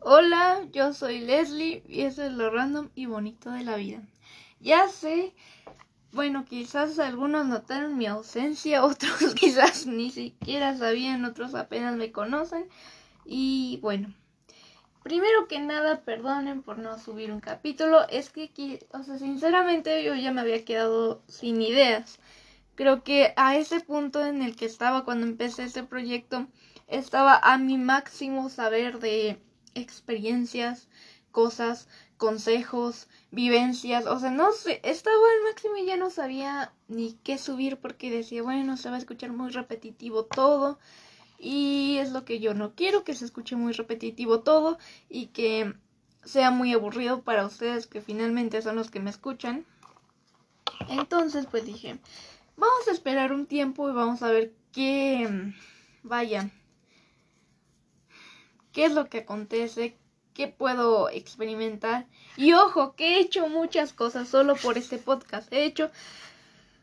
Hola, yo soy Leslie y eso es lo random y bonito de la vida. Ya sé, bueno, quizás algunos notaron mi ausencia, otros quizás ni siquiera sabían, otros apenas me conocen. Y bueno, primero que nada, perdonen por no subir un capítulo. Es que, o sea, sinceramente yo ya me había quedado sin ideas. Creo que a ese punto en el que estaba cuando empecé este proyecto, estaba a mi máximo saber de experiencias, cosas, consejos, vivencias, o sea, no sé, estaba al máximo y ya no sabía ni qué subir porque decía, bueno, se va a escuchar muy repetitivo todo y es lo que yo no quiero, que se escuche muy repetitivo todo y que sea muy aburrido para ustedes que finalmente son los que me escuchan. Entonces, pues dije, vamos a esperar un tiempo y vamos a ver qué, vaya, qué es lo que acontece, qué puedo experimentar. Y ojo, que he hecho muchas cosas solo por este podcast. He hecho...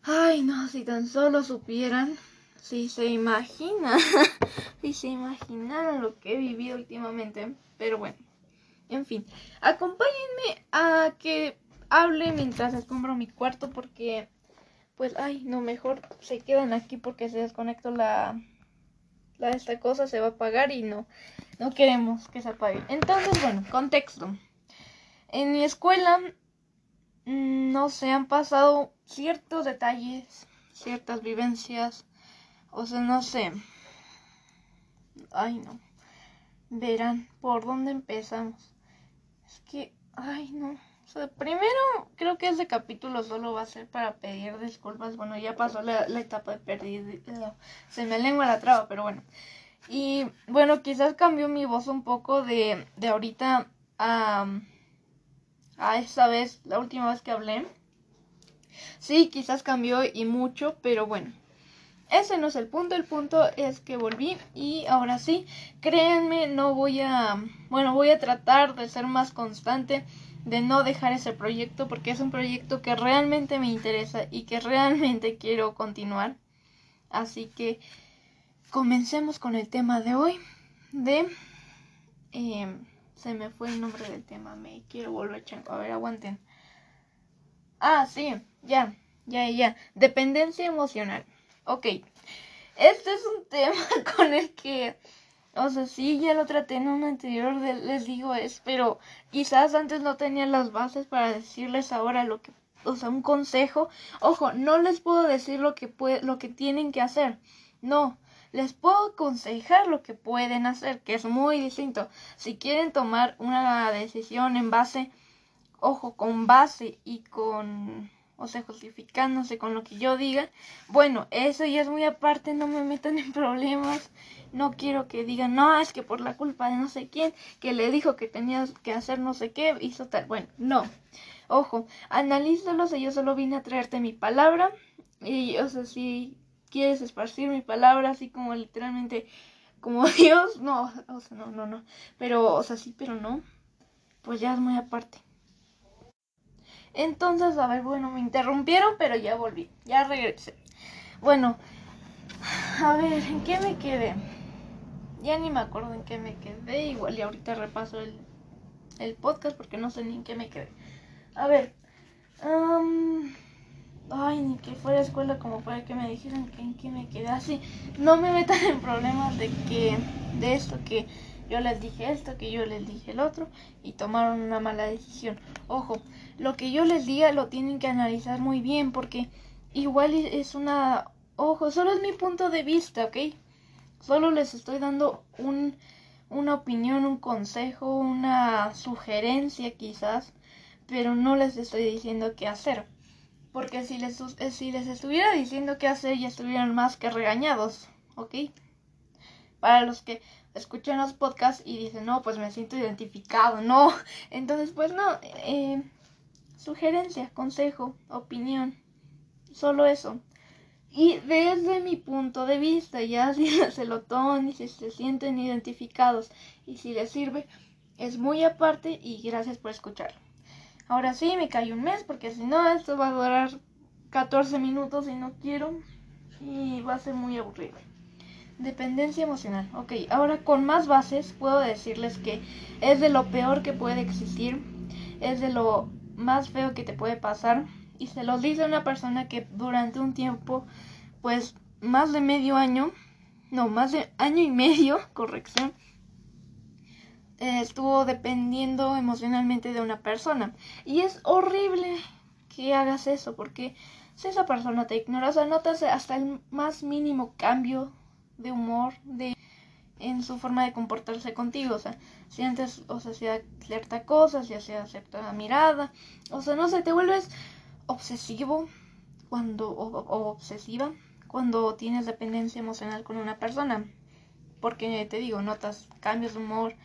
Ay, no, si tan solo supieran, si se imaginan, si se imaginaran lo que he vivido últimamente. Pero bueno, en fin, acompáñenme a que hable mientras escombro mi cuarto porque, pues, ay, no, mejor se quedan aquí porque se desconectó la, la esta cosa, se va a apagar y no. No queremos que se apague. Entonces, bueno, contexto. En mi escuela, mm, no se han pasado ciertos detalles, ciertas vivencias. O sea, no sé. Ay, no. Verán por dónde empezamos. Es que, ay, no. O sea, primero, creo que ese capítulo solo va a ser para pedir disculpas. Bueno, ya pasó la, la etapa de pedir. Se me lengua la traba, pero bueno. Y bueno, quizás cambió mi voz un poco de, de ahorita a, a esta vez, la última vez que hablé. Sí, quizás cambió y mucho, pero bueno. Ese no es el punto, el punto es que volví y ahora sí, créanme, no voy a, bueno, voy a tratar de ser más constante, de no dejar ese proyecto porque es un proyecto que realmente me interesa y que realmente quiero continuar. Así que comencemos con el tema de hoy de em, se me fue el nombre del tema me quiero volver a a ver aguanten. Ah sí ya ya ya dependencia emocional ok. Este es un tema con el que o sea sí ya lo traté en un anterior les digo es pero quizás antes no tenía las bases para decirles ahora lo que o sea un consejo. Ojo no les puedo decir lo que puede lo que tienen que hacer. No les puedo aconsejar lo que pueden hacer, que es muy distinto. Si quieren tomar una decisión en base, ojo, con base y con, o sea, justificándose con lo que yo diga, bueno, eso ya es muy aparte, no me metan en problemas. No quiero que digan, no, es que por la culpa de no sé quién, que le dijo que tenías que hacer no sé qué, hizo tal. Bueno, no. Ojo, analízalos, yo solo vine a traerte mi palabra. Y, o sea, si quieres esparcir mi palabra así como literalmente como Dios, no, o sea, no, no, no, pero, o sea, sí, pero no, pues ya es muy aparte. Entonces, a ver, bueno, me interrumpieron, pero ya volví, ya regresé. Bueno, a ver, ¿en qué me quedé? Ya ni me acuerdo en qué me quedé, igual y ahorita repaso el, el podcast porque no sé ni en qué me quedé. A ver, um, ay, ni que fuera escuela como para que me dijeran en qué me quedé así. No me metan en problemas de que, de esto que yo les dije esto, que yo les dije el otro y tomaron una mala decisión. Ojo, lo que yo les diga lo tienen que analizar muy bien porque igual es una, ojo, solo es mi punto de vista, ¿ok? Solo les estoy dando un, una opinión, un consejo, una sugerencia quizás, pero no les estoy diciendo qué hacer porque si les, eh, si les estuviera diciendo qué hacer ya estuvieran más que regañados, ¿ok? Para los que escuchan los podcasts y dicen, no, pues me siento identificado, no. Entonces, pues no, eh, sugerencia, consejo, opinión, solo eso. Y desde mi punto de vista, ya si se lo toman y si se sienten identificados y si les sirve, es muy aparte y gracias por escucharlo. Ahora sí, me cae un mes porque si no, esto va a durar 14 minutos y no quiero. Y va a ser muy aburrido. Dependencia emocional. Ok, ahora con más bases puedo decirles que es de lo peor que puede existir, es de lo más feo que te puede pasar y se los dice una persona que durante un tiempo, pues más de medio año, no, más de año y medio, corrección, eh, estuvo dependiendo emocionalmente de una persona. Y es horrible que hagas eso, porque si esa persona te ignora, o sea, notas hasta el más mínimo cambio de humor, de en su forma de comportarse contigo, o sea, si antes, o sea, hacía cierta cosa, si hacía cierta mirada, o sea, no sé, te vuelves obsesivo cuando, o obsesiva cuando tienes dependencia emocional con una persona, porque te digo, notas cambios de humor,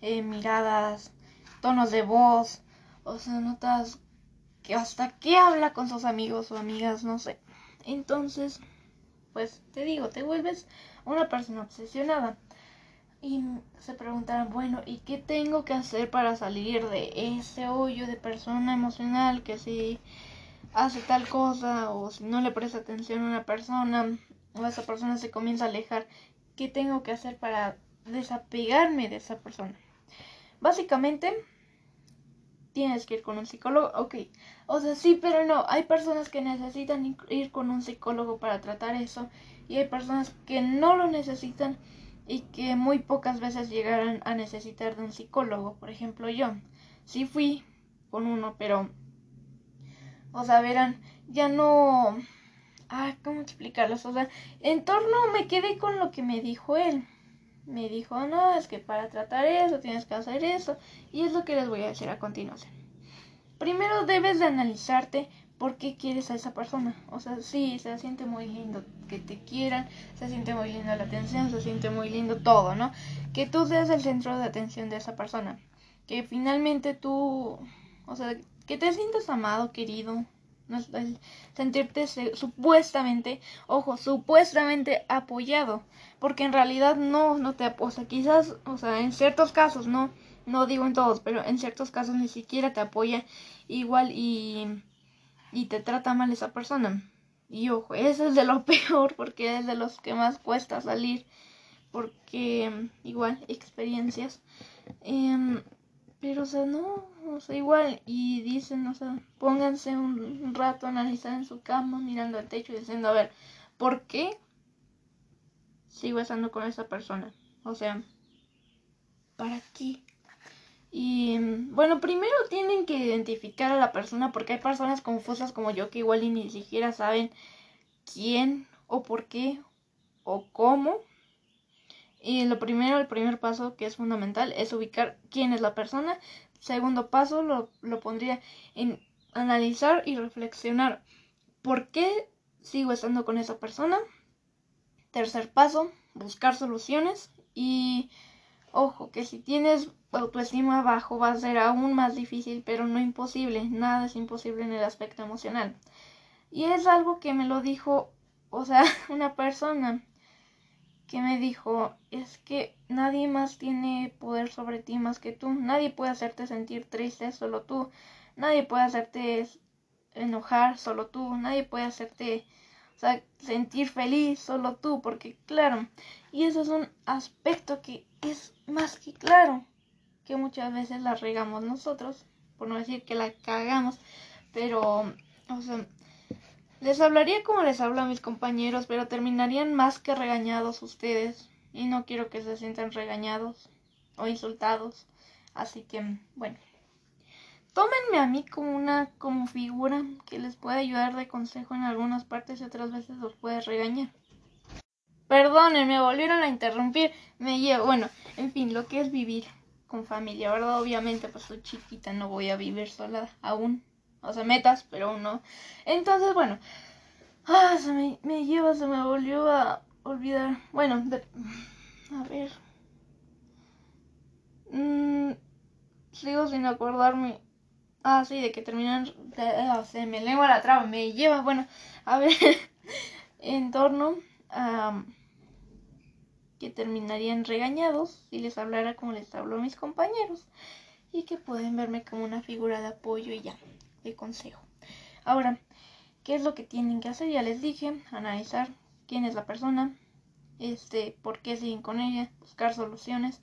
eh, miradas, tonos de voz, o sea, notas que hasta que habla con sus amigos o amigas, no sé. Entonces, pues te digo, te vuelves una persona obsesionada. Y se preguntarán, bueno, ¿y qué tengo que hacer para salir de ese hoyo de persona emocional que si hace tal cosa o si no le presta atención a una persona o esa persona se comienza a alejar? ¿Qué tengo que hacer para desapegarme de esa persona? Básicamente, tienes que ir con un psicólogo, ok. O sea, sí, pero no. Hay personas que necesitan ir con un psicólogo para tratar eso y hay personas que no lo necesitan y que muy pocas veces llegarán a necesitar de un psicólogo. Por ejemplo, yo sí fui con uno, pero, o sea, verán, ya no... Ah, ¿cómo explicarlos? O sea, en torno me quedé con lo que me dijo él me dijo, no, es que para tratar eso tienes que hacer eso. Y es lo que les voy a decir a continuación. Primero debes de analizarte por qué quieres a esa persona. O sea, sí, se siente muy lindo que te quieran, se siente muy linda la atención, se siente muy lindo todo, ¿no? Que tú seas el centro de atención de esa persona. Que finalmente tú, o sea, que te sientas amado, querido, sentirte supuestamente, ojo, supuestamente apoyado, porque en realidad no, no te apoya, quizás, o sea, en ciertos casos, no, no digo en todos, pero en ciertos casos ni siquiera te apoya igual y, y te trata mal esa persona. Y ojo, ese es de lo peor porque es de los que más cuesta salir, porque igual experiencias. Em, pero, o sea, no, o sea, igual, y dicen, o sea, pónganse un, rato a analizar en su cama, mirando al techo y diciendo, a ver, ¿por qué sigo estando con esa persona? O sea, ¿para qué? Y bueno, primero tienen que identificar a la persona porque hay personas confusas como yo que igual ni siquiera saben quién o por qué o cómo y lo primero, el primer paso que es fundamental es ubicar quién es la persona. Segundo paso lo, lo pondría en analizar y reflexionar por qué sigo estando con esa persona. Tercer paso, buscar soluciones. Y ojo, que si tienes autoestima bajo va a ser aún más difícil, pero no imposible. Nada es imposible en el aspecto emocional. Y es algo que me lo dijo, o sea, una persona que me dijo, es que nadie más tiene poder sobre ti más que tú, nadie puede hacerte sentir triste, solo tú, nadie puede hacerte enojar, solo tú, nadie puede hacerte sentir feliz, solo tú, porque claro, y eso es un aspecto que es más que claro, que muchas veces la regamos nosotros, por no decir que la cagamos, pero, o sea, les hablaría como les hablo a mis compañeros, pero terminarían más que regañados ustedes. Y no quiero que se sientan regañados o insultados. Así que, bueno. Tómenme a mí como una como figura que les puede ayudar de consejo en algunas partes y otras veces los puede regañar. Perdonen, me volvieron a interrumpir. Me llevo, bueno, en fin, lo que es vivir con familia, ¿verdad? Obviamente, pues soy chiquita, no voy a vivir sola aún o sea, metas, pero aún no. Entonces, bueno, ah, se me, lleva, se me volvió a olvidar. Bueno, a ver. Mm, sigo sin acordarme. Ah, sí, de que terminan. Ah, se me lengua la traba, me lleva. Bueno, a ver. en torno a. que terminarían regañados si les hablara como les hablo a mis compañeros. Y que pueden verme como una figura de apoyo y ya consejo. Ahora, ¿qué es lo que tienen que hacer? Ya les dije, analizar quién es la persona, este, por qué siguen con ella, buscar soluciones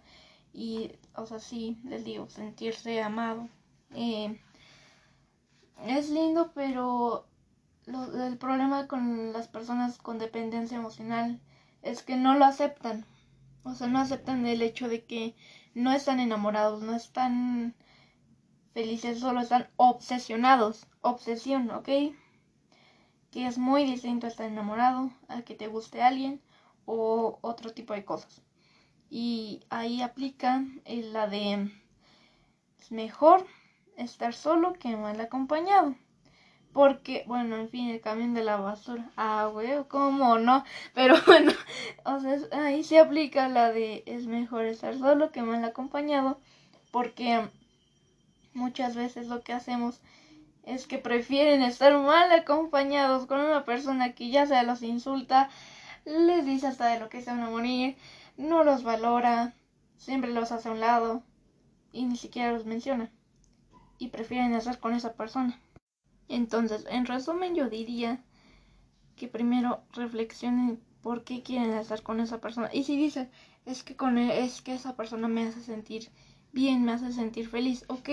y, o sea, sí, les digo, sentirse amado. Eh, es lindo, pero el problema con las personas con dependencia emocional es que no lo aceptan. O sea, no aceptan el hecho de que no están enamorados, no están felices, solo están obsesionados. Obsesión, ¿ok? Que es muy distinto a estar enamorado, a que te guste alguien o otro tipo de cosas. Y ahí aplica la de es mejor estar solo que mal acompañado. Porque, bueno, en fin, el camión de la basura. Ah, güey, ¿cómo no? Pero bueno, o sea, ahí se aplica la de es mejor estar solo que mal acompañado. Porque muchas veces lo que hacemos es que prefieren estar mal acompañados con una persona que ya se los insulta, les dice hasta de lo que se van a morir, no los valora, siempre los hace a un lado y ni siquiera los menciona. Y prefieren estar con esa persona. Entonces, en resumen, yo diría que primero reflexionen por qué quieren estar con esa persona. Y si dicen, es que con e, es que esa persona me hace sentir bien, me hace sentir feliz. Ok,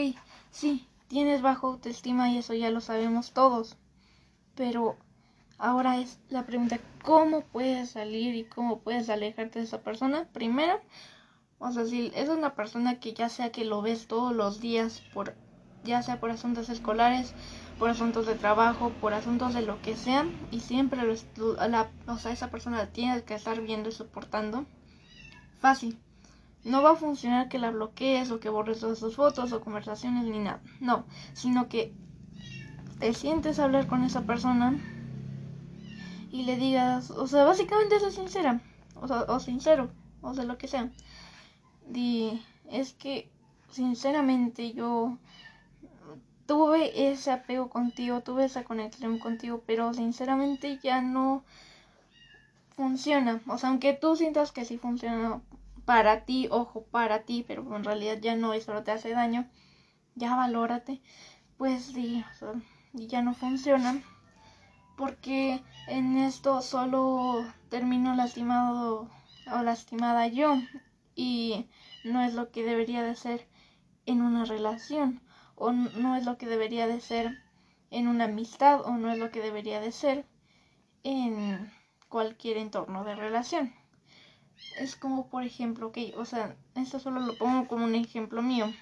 sí, tienes bajo autoestima y eso ya lo sabemos todos. Pero Ahora es la pregunta, ¿cómo puedes salir y cómo puedes alejarte de esa persona? Primero, o sea, si es una persona que ya sea que lo ves todos los días, por, ya sea por asuntos escolares, por asuntos de trabajo, por asuntos de lo que sea, y siempre lo, la, o sea, esa persona la tienes que estar viendo y soportando, fácil. No va a funcionar que la bloquees o que borres todas sus fotos o conversaciones ni nada. No, sino que te sientes a hablar con esa persona y le digas, o sea, básicamente eso sincera, o, sea, o sincero, o sea, lo que sea. Di, es que, sinceramente, yo tuve ese apego contigo, tuve esa conexión contigo, pero sinceramente ya no funciona. O sea, aunque tú sientas que sí funciona para ti, ojo, para ti, pero en realidad ya no, y solo te hace daño, ya valórate, pues sea, ya no funciona porque en esto solo termino lastimado o lastimada yo y no es lo que debería de ser en una relación o no es lo que debería de ser en una amistad o no es lo que debería de ser en cualquier entorno de relación. Es como por ejemplo, que, o sea, esto solo lo pongo como un ejemplo mío,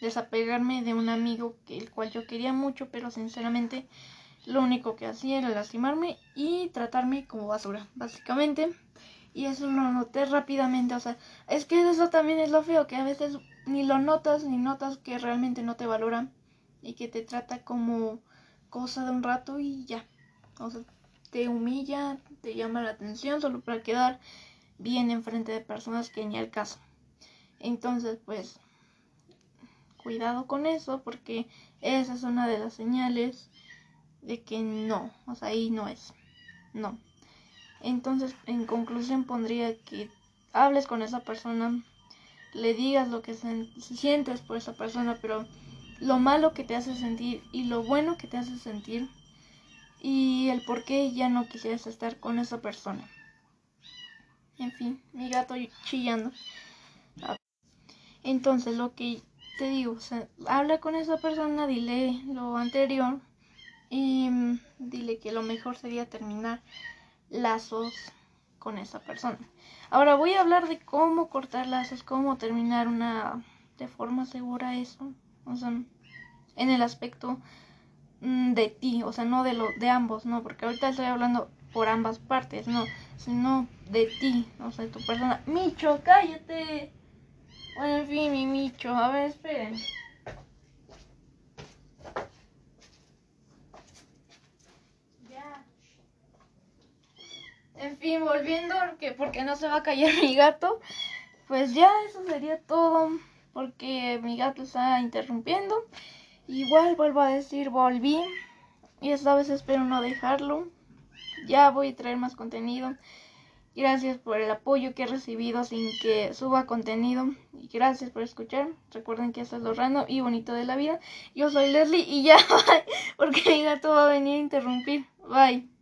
desapegarme de un amigo que el cual yo quería mucho, pero sinceramente lo único que hacía era lastimarme y tratarme como basura, básicamente. Y eso lo noté rápidamente, o sea, es que eso también es lo feo, que a veces ni lo notas, ni notas que realmente no te valora y que te trata como cosa de un rato y ya. O sea, te humilla, te llama la atención solo para quedar bien enfrente de personas que ni al caso. Entonces, pues, cuidado con eso porque esa es una de las señales de que no, o sea, ahí no es, no. Entonces, en conclusión, pondría que hables con esa persona, le digas lo que sientes por esa persona, pero lo malo que te hace sentir y lo bueno que te hace sentir y el por qué ya no quisieras estar con esa persona. En fin, mi gato chillando. Entonces, lo que te digo, habla con esa persona, dile lo anterior y mm, dile que lo mejor sería terminar lazos con esa persona. Ahora voy a hablar de cómo cortar lazos, cómo terminar una de forma segura eso, o sea, en el aspecto mm, de ti, o sea, no de lo de ambos, no, porque ahorita estoy hablando por ambas partes, no, sino de ti, o sea, de tu persona. Micho, cállate. Bueno, en fin, mi Micho, a ver, esperen. En fin, volviendo, porque, porque no se va a callar mi gato, pues ya eso sería todo, porque mi gato está interrumpiendo. Igual vuelvo a decir, volví, y esta vez espero no dejarlo. Ya voy a traer más contenido. Gracias por el apoyo que he recibido sin que suba contenido. Y gracias por escuchar. Recuerden que esto es lo random y bonito de la vida. Yo soy Leslie y ya, porque mi gato va a venir a interrumpir. Bye.